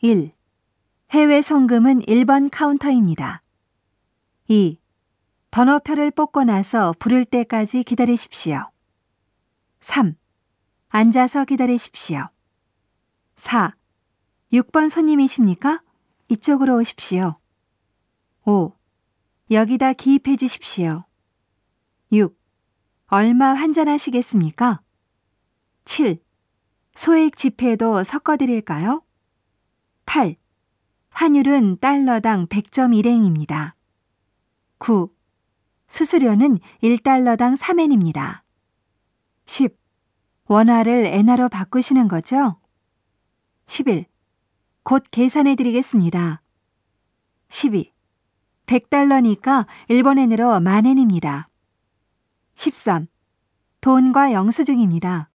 1. 해외 송금은 1번 카운터입니다. 2. 번호표를 뽑고 나서 부를 때까지 기다리십시오. 3. 앉아서 기다리십시오. 4. 6번 손님이십니까? 이쪽으로 오십시오. 5. 여기다 기입해 주십시오. 6. 얼마 환전하시겠습니까? 7. 소액 지폐도 섞어 드릴까요? 8. 환율은 달러당 100점 일행입니다. 9. 수수료는 1달러당 3엔입니다. 10. 원화를 엔화로 바꾸시는 거죠? 11. 곧 계산해 드리겠습니다. 12. 100달러니까 일본엔으로 만 엔입니다. 13. 돈과 영수증입니다.